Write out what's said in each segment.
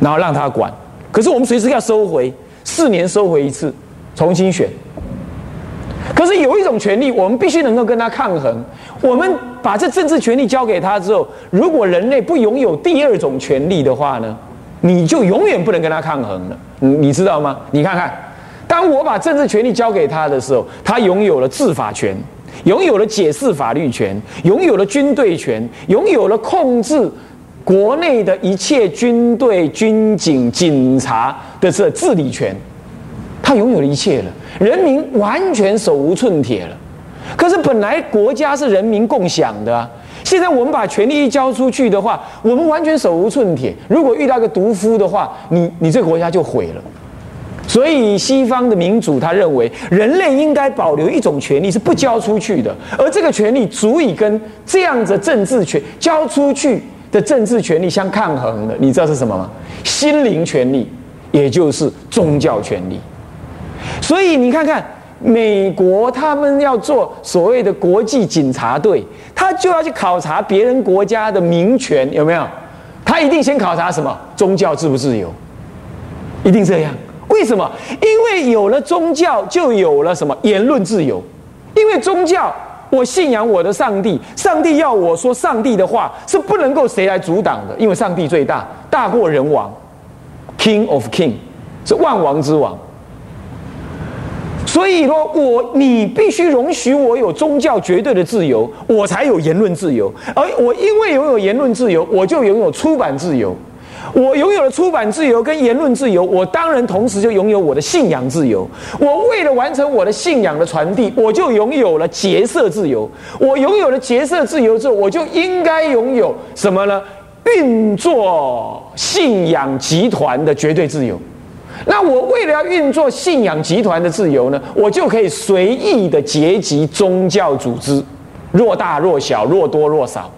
然后让他管。可是我们随时要收回，四年收回一次，重新选。可是有一种权利，我们必须能够跟他抗衡。我们把这政治权利交给他之后，如果人类不拥有第二种权利的话呢，你就永远不能跟他抗衡了。你你知道吗？你看看，当我把政治权利交给他的时候，他拥有了治法权，拥有了解释法律权，拥有了军队权，拥有了控制国内的一切军队、军警、警察的这治理权。他拥有了一切了，人民完全手无寸铁了。可是本来国家是人民共享的，现在我们把权力一交出去的话，我们完全手无寸铁。如果遇到个毒夫的话，你你这个国家就毁了。所以西方的民主他认为，人类应该保留一种权利是不交出去的，而这个权利足以跟这样子政治权交出去的政治权利相抗衡的。你知道是什么吗？心灵权利，也就是宗教权利。所以你看看，美国他们要做所谓的国际警察队，他就要去考察别人国家的民权有没有？他一定先考察什么？宗教自不自由？一定这样？为什么？因为有了宗教，就有了什么言论自由？因为宗教，我信仰我的上帝，上帝要我说上帝的话，是不能够谁来阻挡的，因为上帝最大，大过人王，King of King，是万王之王。所以说，我你必须容许我有宗教绝对的自由，我才有言论自由。而我因为拥有言论自由，我就拥有出版自由。我拥有了出版自由跟言论自由，我当然同时就拥有我的信仰自由。我为了完成我的信仰的传递，我就拥有了结社自由。我拥有了结社自由之后，我就应该拥有什么呢？运作信仰集团的绝对自由。那我为了要运作信仰集团的自由呢，我就可以随意的结集宗教组织，若大若小，若多若少，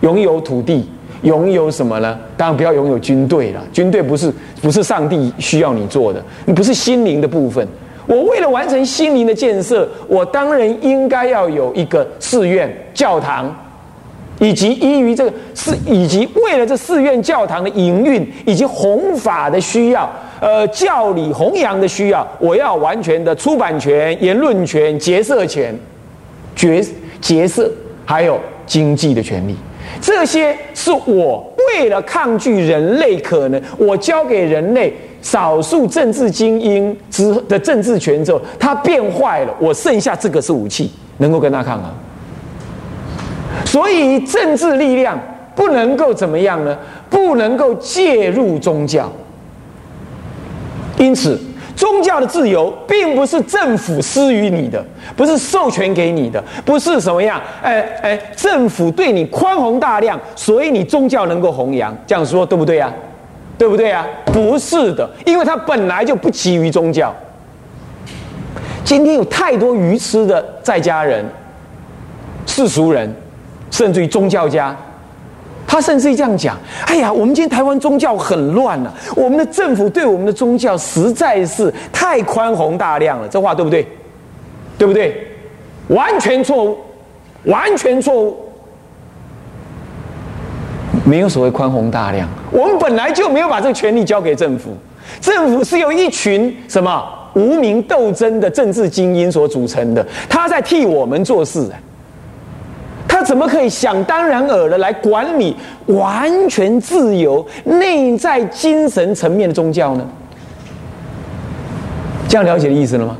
拥有土地，拥有什么呢？当然不要拥有军队了，军队不是不是上帝需要你做的，你不是心灵的部分。我为了完成心灵的建设，我当然应该要有一个寺院、教堂。以及依于这个寺，以及为了这寺院教堂的营运以及弘法的需要，呃，教理弘扬的需要，我要完全的出版权、言论权、结社权、结结社，还有经济的权利，这些是我为了抗拒人类可能，我交给人类少数政治精英之的政治权之后，他变坏了，我剩下这个是武器，能够跟他抗衡。所以政治力量不能够怎么样呢？不能够介入宗教。因此，宗教的自由并不是政府施予你的，不是授权给你的，不是什么样？哎哎，政府对你宽宏大量，所以你宗教能够弘扬，这样说对不对呀？对不对呀？不是的，因为他本来就不基于宗教。今天有太多愚痴的在家人、世俗人。甚至于宗教家，他甚至这样讲：“哎呀，我们今天台湾宗教很乱了，我们的政府对我们的宗教实在是太宽宏大量了。”这话对不对？对不对？完全错误，完全错误。没有所谓宽宏大量，我们本来就没有把这个权利交给政府，政府是由一群什么无名斗争的政治精英所组成的，他在替我们做事。怎么可以想当然尔的来管理完全自由、内在精神层面的宗教呢？这样了解的意思了吗？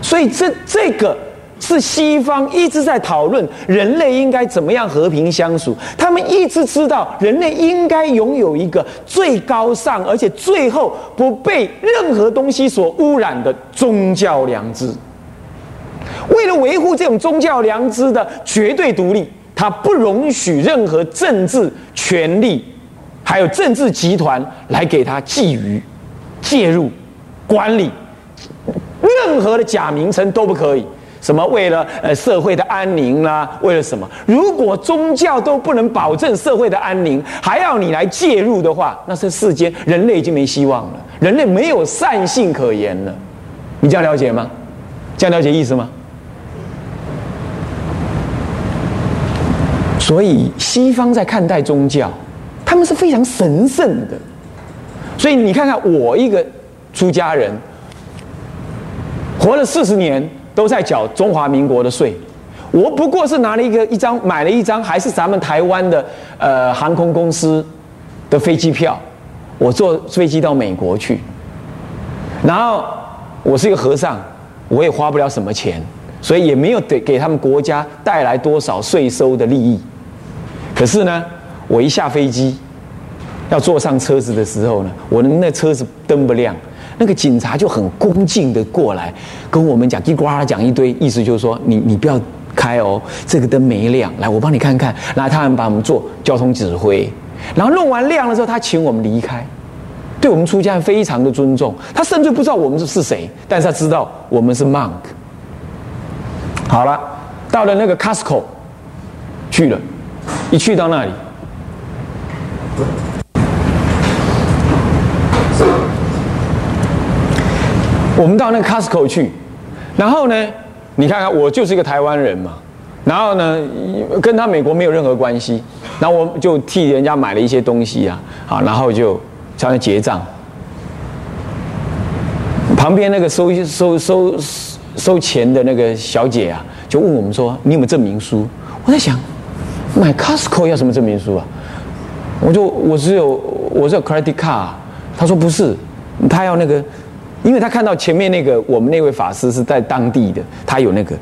所以这这个是西方一直在讨论人类应该怎么样和平相处。他们一直知道人类应该拥有一个最高尚而且最后不被任何东西所污染的宗教良知。为了维护这种宗教良知的绝对独立，他不容许任何政治权力，还有政治集团来给他觊觎、介入、管理，任何的假名称都不可以。什么为了呃社会的安宁啦？为了什么？如果宗教都不能保证社会的安宁，还要你来介入的话，那这世间人类已经没希望了，人类没有善性可言了。你这样了解吗？这样了解意思吗？所以，西方在看待宗教，他们是非常神圣的，所以你看看我一个出家人，活了四十年都在缴中华民国的税，我不过是拿了一个一张买了一张还是咱们台湾的呃航空公司的飞机票，我坐飞机到美国去，然后我是一个和尚，我也花不了什么钱，所以也没有给给他们国家带来多少税收的利益。可是呢，我一下飞机。要坐上车子的时候呢，我的那车子灯不亮，那个警察就很恭敬的过来跟我们讲，叽呱啦讲一堆，意思就是说你你不要开哦，这个灯没亮，来我帮你看看，来他们把我们做交通指挥，然后弄完亮了之后，他请我们离开，对我们出家人非常的尊重，他甚至不知道我们是是谁，但是他知道我们是 monk。好了，到了那个 Costco 去了，一去到那里。我们到那 Costco 去，然后呢，你看看我就是一个台湾人嘛，然后呢，跟他美国没有任何关系，然后我就替人家买了一些东西啊，好，然后就在那结账，旁边那个收收收收钱的那个小姐啊，就问我们说：“你有没有证明书？”我在想，买 Costco 要什么证明书啊？我就我只有我只有 credit card，他说不是，他要那个。因为他看到前面那个我们那位法师是在当地的，他有那个，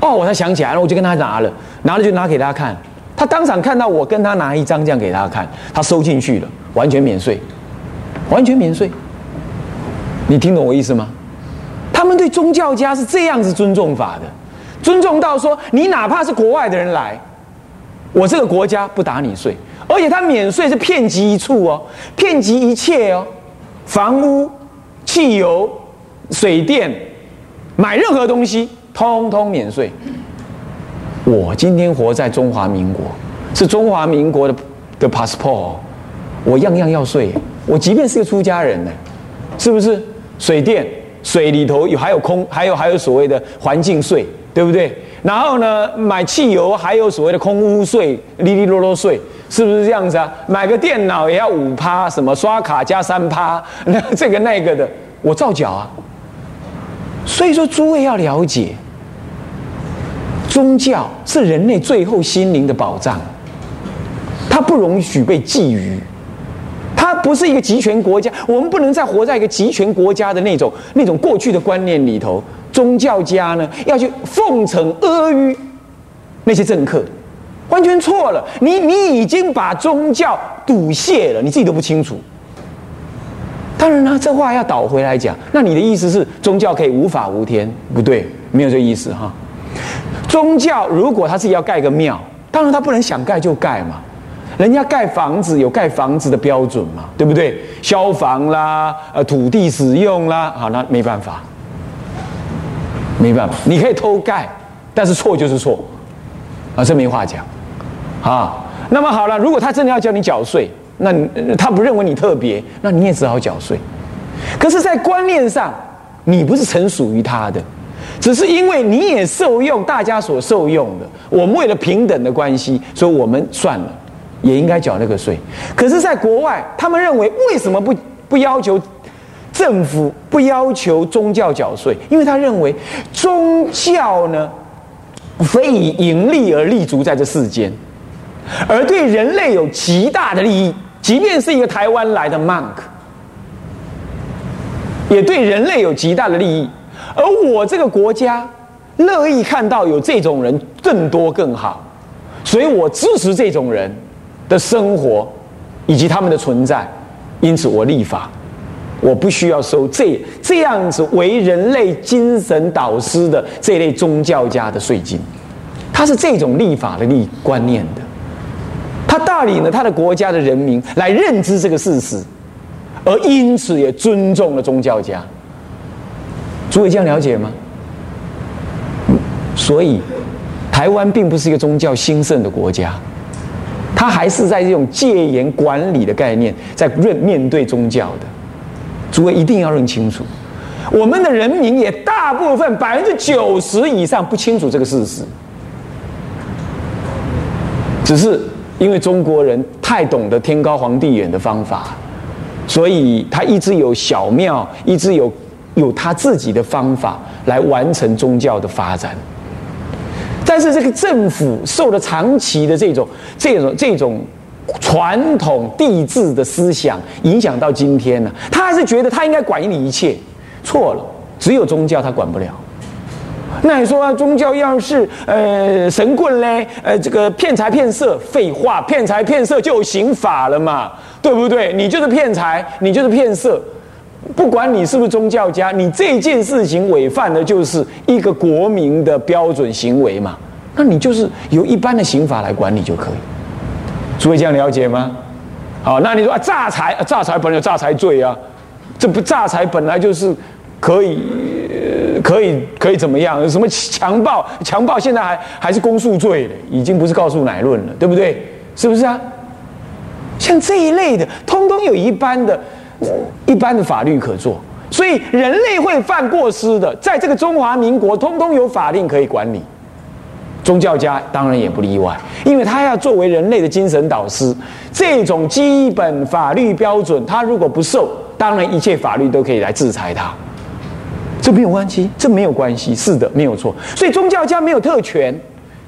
哦，我才想起来了，我就跟他拿了，拿了就拿给他看，他当场看到我跟他拿一张这样给他看，他收进去了，完全免税，完全免税，你听懂我意思吗？他们对宗教家是这样子尊重法的，尊重到说你哪怕是国外的人来，我这个国家不打你税，而且他免税是遍及一处哦，遍及一切哦，房屋。汽油、水电，买任何东西，通通免税。我今天活在中华民国，是中华民国的的 passport，我样样要税。我即便是个出家人呢，是不是？水电水里头有还有空，还有还有所谓的环境税，对不对？然后呢，买汽油还有所谓的空污税、哩哩啰啰税。是不是这样子啊？买个电脑也要五趴，什么刷卡加三趴，那这个那个的，我照缴啊。所以说，诸位要了解，宗教是人类最后心灵的保障，它不容许被觊觎，它不是一个集权国家，我们不能再活在一个集权国家的那种那种过去的观念里头。宗教家呢，要去奉承阿谀那些政客。完全错了，你你已经把宗教堵泄了，你自己都不清楚。当然了，这话要倒回来讲，那你的意思是宗教可以无法无天？不对，没有这意思哈。宗教如果他自己要盖个庙，当然他不能想盖就盖嘛。人家盖房子有盖房子的标准嘛，对不对？消防啦，呃，土地使用啦，好，那没办法，没办法，你可以偷盖，但是错就是错，啊，这没话讲。啊，那么好了，如果他真的要叫你缴税，那他不认为你特别，那你也只好缴税。可是，在观念上，你不是曾属于他的，只是因为你也受用大家所受用的。我们为了平等的关系，所以我们算了，也应该缴那个税。可是，在国外，他们认为为什么不不要求政府不要求宗教缴税？因为他认为宗教呢，非以盈利而立足在这世间。而对人类有极大的利益，即便是一个台湾来的 monk，也对人类有极大的利益。而我这个国家乐意看到有这种人更多更好，所以我支持这种人的生活以及他们的存在。因此，我立法，我不需要收这这样子为人类精神导师的这类宗教家的税金。他是这种立法的立观念的。他带领了他的国家的人民来认知这个事实，而因此也尊重了宗教家。诸位这样了解吗？所以，台湾并不是一个宗教兴盛的国家，它还是在这种戒严管理的概念在认面对宗教的。诸位一定要认清楚，我们的人民也大部分百分之九十以上不清楚这个事实，只是。因为中国人太懂得天高皇帝远的方法，所以他一直有小庙，一直有有他自己的方法来完成宗教的发展。但是这个政府受了长期的这种这种这种传统帝制的思想影响到今天呢，他还是觉得他应该管理一切，错了，只有宗教他管不了。那你说宗教要是呃神棍嘞，呃这个骗财骗色，废话，骗财骗色就有刑法了嘛，对不对？你就是骗财，你就是骗色，不管你是不是宗教家，你这件事情违反的就是一个国民的标准行为嘛，那你就是由一般的刑法来管理就可以。诸位这样了解吗？好，那你说啊诈财，诈财本来有诈财罪啊，这不诈财本来就是可以。可以可以怎么样？什么强暴？强暴现在还还是公诉罪的，已经不是告诉乃论了，对不对？是不是啊？像这一类的，通通有一般的、一般的法律可做。所以人类会犯过失的，在这个中华民国，通通有法令可以管理。宗教家当然也不例外，因为他要作为人类的精神导师，这种基本法律标准，他如果不受，当然一切法律都可以来制裁他。这没有关系，这没有关系，是的，没有错。所以宗教家没有特权，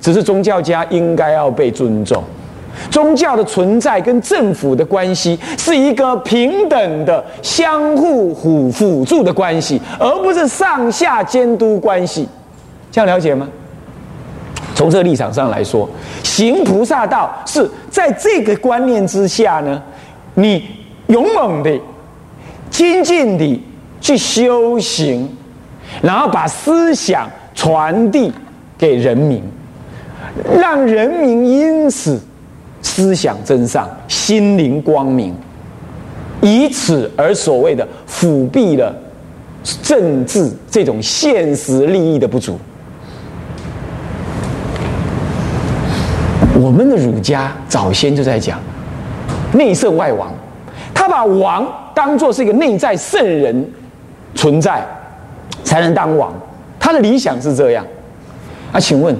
只是宗教家应该要被尊重。宗教的存在跟政府的关系是一个平等的、相互辅辅助的关系，而不是上下监督关系。这样了解吗？从这个立场上来说，行菩萨道是在这个观念之下呢，你勇猛的、精进的去修行。然后把思想传递给人民，让人民因此思想真上，心灵光明，以此而所谓的辅庇了政治这种现实利益的不足。我们的儒家早先就在讲内圣外王，他把王当做是一个内在圣人存在。才能当王，他的理想是这样。啊，请问，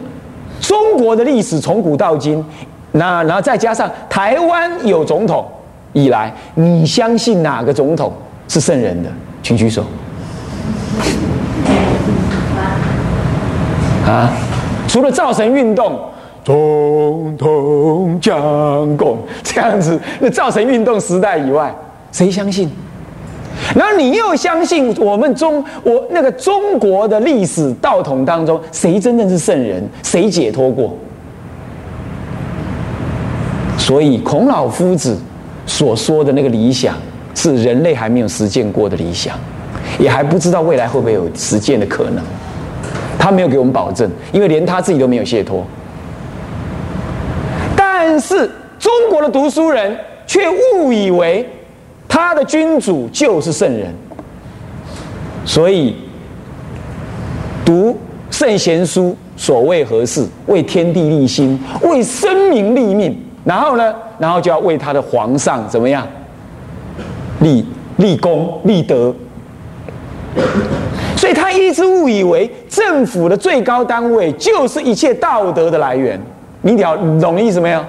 中国的历史从古到今，那然后再加上台湾有总统以来，你相信哪个总统是圣人的？请举手。啊，除了造神运动，总统将功这样子，那造成运动时代以外，谁相信？然后你又相信我们中我那个中国的历史道统当中，谁真正是圣人，谁解脱过？所以孔老夫子所说的那个理想，是人类还没有实践过的理想，也还不知道未来会不会有实践的可能。他没有给我们保证，因为连他自己都没有解脱。但是中国的读书人却误以为。他的君主就是圣人，所以读圣贤书所谓何事？为天地立心，为生民立命。然后呢，然后就要为他的皇上怎么样立立功立德。所以他一直误以为政府的最高单位就是一切道德的来源。你了懂意思没有？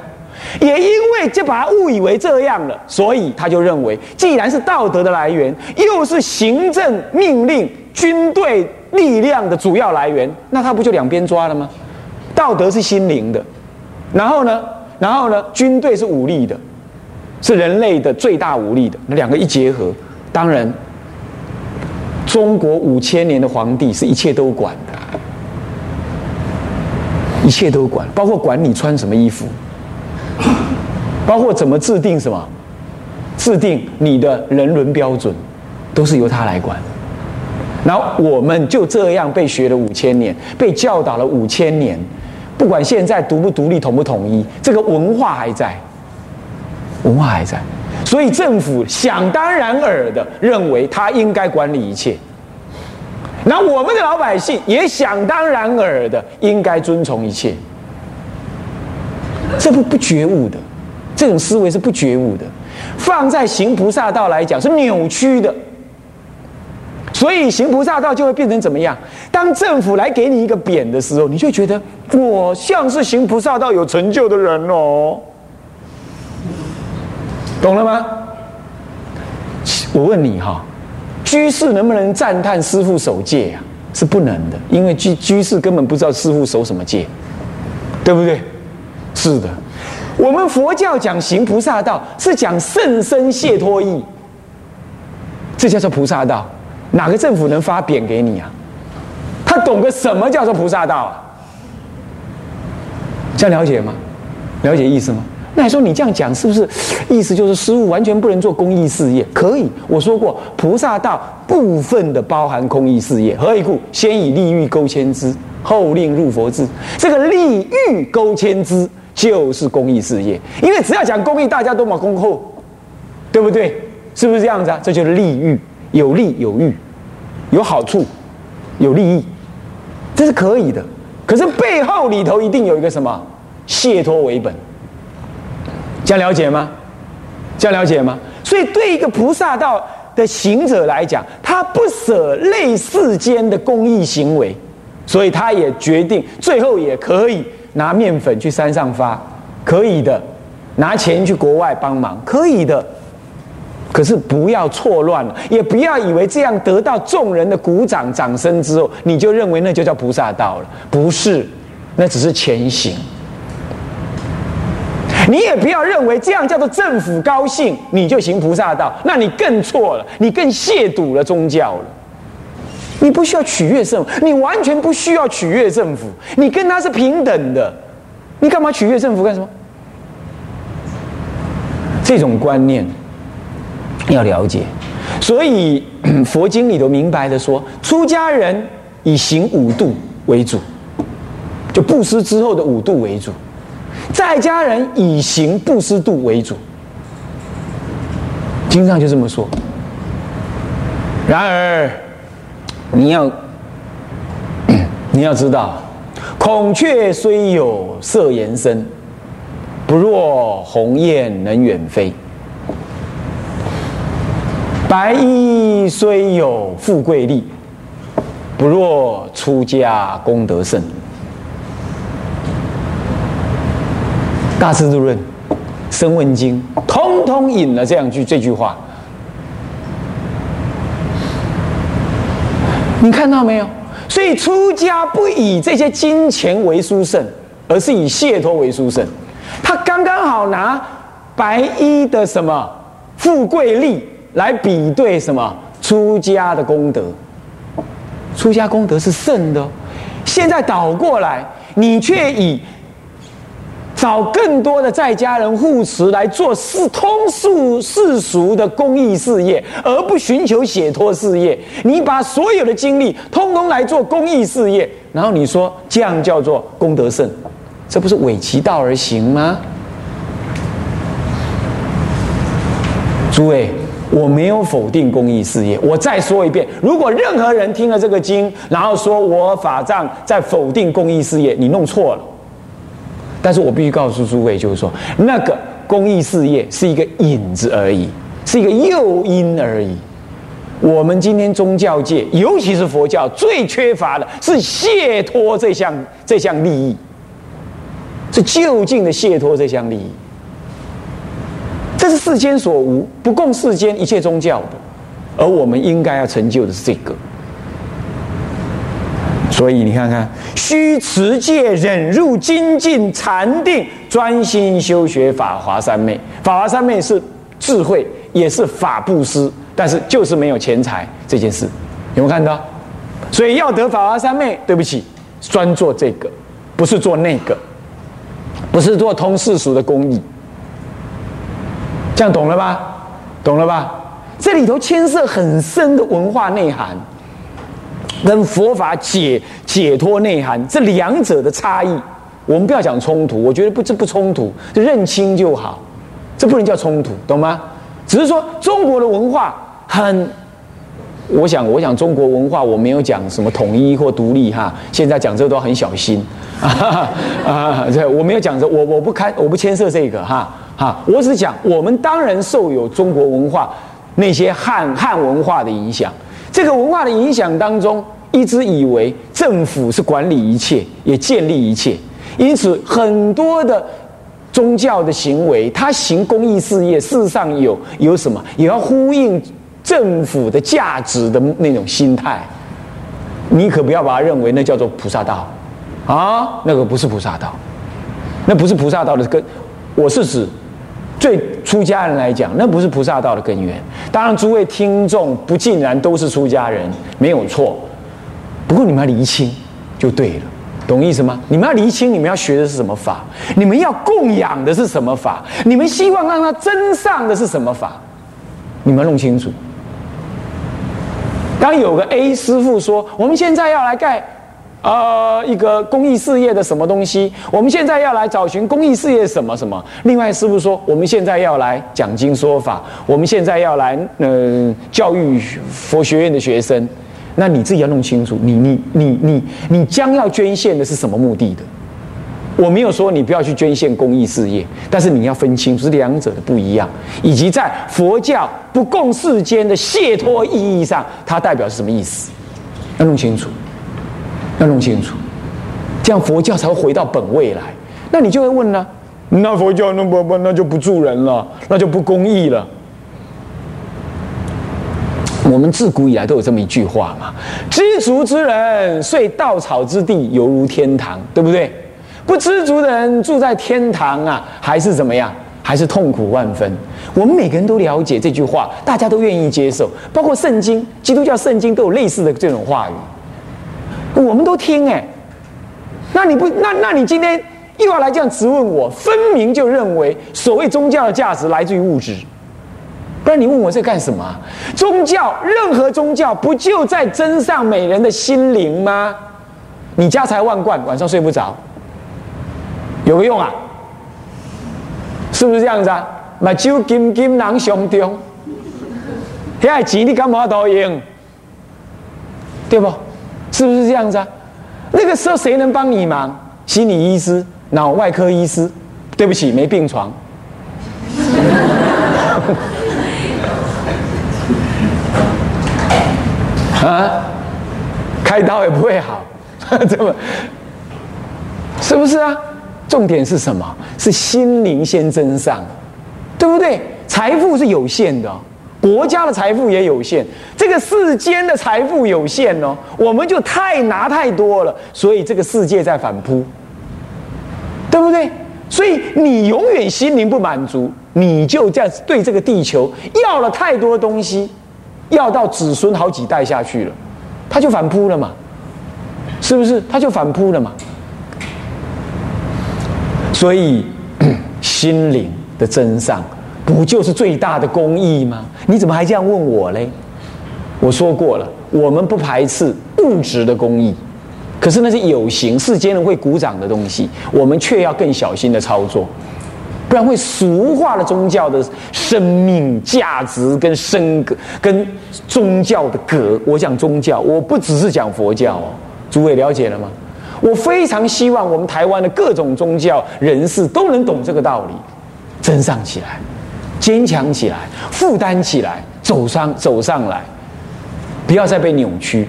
也因为就把他误以为这样了，所以他就认为，既然是道德的来源，又是行政命令、军队力量的主要来源，那他不就两边抓了吗？道德是心灵的，然后呢，然后呢，军队是武力的，是人类的最大武力的，那两个一结合，当然，中国五千年的皇帝是一切都管的，一切都管，包括管你穿什么衣服。包括怎么制定什么，制定你的人伦标准，都是由他来管。然后我们就这样被学了五千年，被教导了五千年，不管现在独不独立、统不统一，这个文化还在，文化还在。所以政府想当然尔的认为他应该管理一切，那我们的老百姓也想当然尔的应该遵从一切，这不不觉悟的。这种思维是不觉悟的，放在行菩萨道来讲是扭曲的，所以行菩萨道就会变成怎么样？当政府来给你一个匾的时候，你就觉得我像是行菩萨道有成就的人哦，懂了吗？我问你哈，居士能不能赞叹师傅守戒呀？是不能的，因为居居士根本不知道师傅守什么戒，对不对？是的，我们佛教讲行菩萨道，是讲甚深解脱意，这叫做菩萨道。哪个政府能发匾给你啊？他懂个什么叫做菩萨道啊？这样了解吗？了解意思吗？那你说你这样讲是不是 意思就是师傅完全不能做公益事业？可以，我说过菩萨道部分的包含公益事业。何以故？先以利欲勾牵之，后令入佛智。这个利欲勾牵之就是公益事业，因为只要讲公益，大家都嘛恭候，对不对？是不是这样子啊？这就是利欲，有利有欲，有好处，有利益，这是可以的。可是背后里头一定有一个什么？解脱为本。这样了解吗？这样了解吗？所以，对一个菩萨道的行者来讲，他不舍类世间的公益行为，所以他也决定最后也可以拿面粉去山上发，可以的；拿钱去国外帮忙，可以的。可是不要错乱了，也不要以为这样得到众人的鼓掌掌声之后，你就认为那就叫菩萨道了。不是，那只是前行。你也不要认为这样叫做政府高兴，你就行菩萨道，那你更错了，你更亵渎了宗教了。你不需要取悦政府，你完全不需要取悦政府，你跟他是平等的，你干嘛取悦政府干什么？这种观念要了解，所以佛经里头明白的说，出家人以行五度为主，就布施之后的五度为主。在家人以行布施度为主，经上就这么说。然而，你要 你要知道，孔雀虽有色颜身，不若鸿雁能远飞；白衣虽有富贵力，不若出家功德胜。大智度论、声闻经，通通引了这样句这句话。你看到没有？所以出家不以这些金钱为殊胜，而是以解脱为殊胜。他刚刚好拿白衣的什么富贵力来比对什么出家的功德。出家功德是胜的，现在倒过来，你却以。找更多的在家人护持来做世通俗世俗的公益事业，而不寻求解脱事业。你把所有的精力通通来做公益事业，然后你说这样叫做功德胜，这不是伪其道而行吗？诸位，我没有否定公益事业。我再说一遍，如果任何人听了这个经，然后说我法藏在否定公益事业，你弄错了。但是我必须告诉诸位，就是说，那个公益事业是一个引子而已，是一个诱因而已。我们今天宗教界，尤其是佛教，最缺乏的是解脱这项这项利益，是就近的解脱这项利益。这是世间所无，不共世间一切宗教的，而我们应该要成就的是这个。所以你看看，须持戒、忍辱、精进、禅定，专心修学法华三昧。法华三昧是智慧，也是法布施，但是就是没有钱财这件事，有没有看到？所以要得法华三昧，对不起，专做这个，不是做那个，不是做通世俗的公益。这样懂了吧？懂了吧？这里头牵涉很深的文化内涵。跟佛法解解脱内涵这两者的差异，我们不要讲冲突，我觉得不这不冲突，就认清就好，这不能叫冲突，懂吗？只是说中国的文化很，我想我想中国文化我没有讲什么统一或独立哈，现在讲这个都很小心啊啊，这我没有讲这，我我不看我不牵涉这个哈哈，我只是讲我们当然受有中国文化那些汉汉文化的影响。这个文化的影响当中，一直以为政府是管理一切，也建立一切，因此很多的宗教的行为，它行公益事业，事实上有有什么，也要呼应政府的价值的那种心态，你可不要把它认为那叫做菩萨道。啊，那个不是菩萨道，那不是菩萨道的根。我是指对出家人来讲，那不是菩萨道的根源。当然，诸位听众不尽然都是出家人，没有错。不过你们要厘清就对了，懂意思吗？你们要厘清，你们要学的是什么法？你们要供养的是什么法？你们希望让它增上的是什么法？你们要弄清楚。当有个 A 师傅说：“我们现在要来盖，呃，一个公益事业的什么东西？我们现在要来找寻公益事业什么什么？”另外师傅说：“我们现在要来讲经说法，我们现在要来，嗯，教育佛学院的学生。”那你自己要弄清楚，你你你你你将要捐献的是什么目的的？我没有说你不要去捐献公益事业，但是你要分清楚是两者的不一样，以及在佛教不共世间的解脱意义上，它代表是什么意思？要弄清楚，要弄清楚，这样佛教才会回到本位来。那你就会问呢？那佛教那不不那就不助人了，那就不公益了。我们自古以来都有这么一句话嘛：“知足之人睡稻草之地，犹如天堂”，对不对？不知足的人住在天堂啊，还是怎么样？还是痛苦万分。我们每个人都了解这句话，大家都愿意接受，包括圣经、基督教圣经都有类似的这种话语，我们都听哎。那你不那那你今天又要来这样质问我？分明就认为所谓宗教的价值来自于物质。不然你问我这干什么？宗教，任何宗教不就在增上美人的心灵吗？你家财万贯，晚上睡不着，有个用啊？是不是这样子啊？买酒金金囊胸中，遐钱你干嘛都用？对不？是不是这样子啊？那个时候谁能帮你忙？心理医师、脑外科医师，对不起，没病床。啊，开刀也不会好，这么是不是啊？重点是什么？是心灵先增上，对不对？财富是有限的，国家的财富也有限，这个世间的财富有限哦，我们就太拿太多了，所以这个世界在反扑，对不对？所以你永远心灵不满足，你就这样对这个地球要了太多东西。要到子孙好几代下去了，他就反扑了嘛，是不是？他就反扑了嘛。所以 心灵的真相，不就是最大的公义吗？你怎么还这样问我嘞？我说过了，我们不排斥物质的公义，可是那是有形世间人会鼓掌的东西，我们却要更小心的操作。不然会俗化了宗教的生命价值跟生格跟宗教的格。我讲宗教，我不只是讲佛教哦，诸位了解了吗？我非常希望我们台湾的各种宗教人士都能懂这个道理，真上起来，坚强起来，负担起来，走上走上来，不要再被扭曲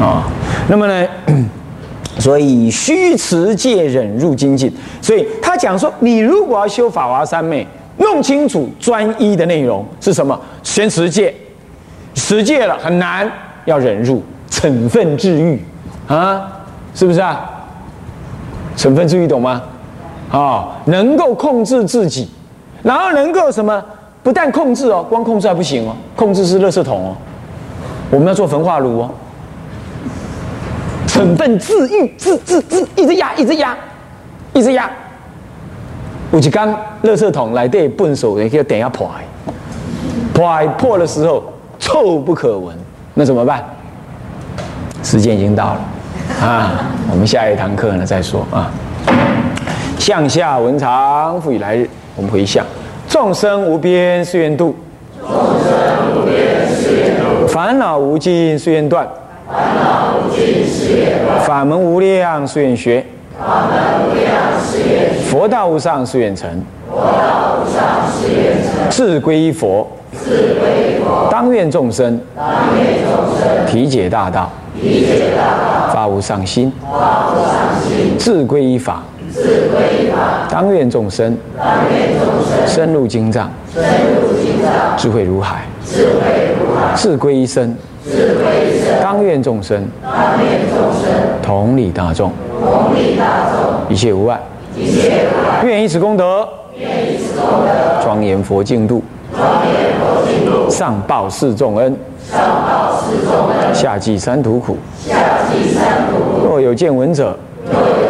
啊。那么呢？所以虚持戒忍入精进，所以他讲说，你如果要修法华三昧，弄清楚专一的内容是什么，先持戒，持戒了很难，要忍入，惩分治愈啊，是不是啊？惩分治愈懂吗？啊，能够控制自己，然后能够什么？不但控制哦，光控制还不行哦，控制是垃圾桶哦，我们要做焚化炉哦。成分自愈，自自自，一直压，一直压，一直压。有一缸垃圾桶来对笨手，也可以等下破，破破的时候臭不可闻，那怎么办？时间已经到了啊，我们下一堂课呢再说啊。向下文长，复以来日，我们回向：众生无边誓愿度，众生无边誓愿度，烦恼无尽誓愿断。烦恼无尽誓愿断，法门无量誓愿学；法门无量誓愿学；佛道无上誓愿成；佛道无上誓愿成。志归佛，志归佛；当愿众生，当愿众生体解大道，体解大道；发无上心，发无上心；志归依法，当愿众生，当愿众生深入经藏，深入经藏，智慧如海，智慧如海，自归一生。自归一生。当愿众生，当愿众生同理大众，同理大众，一切无碍。一切无碍。愿以此功德，愿以此功德，庄严佛净土，庄严佛净土，上报四重恩，上报四重恩，下济三途苦。下济三途苦。若有见闻者，若有见闻者，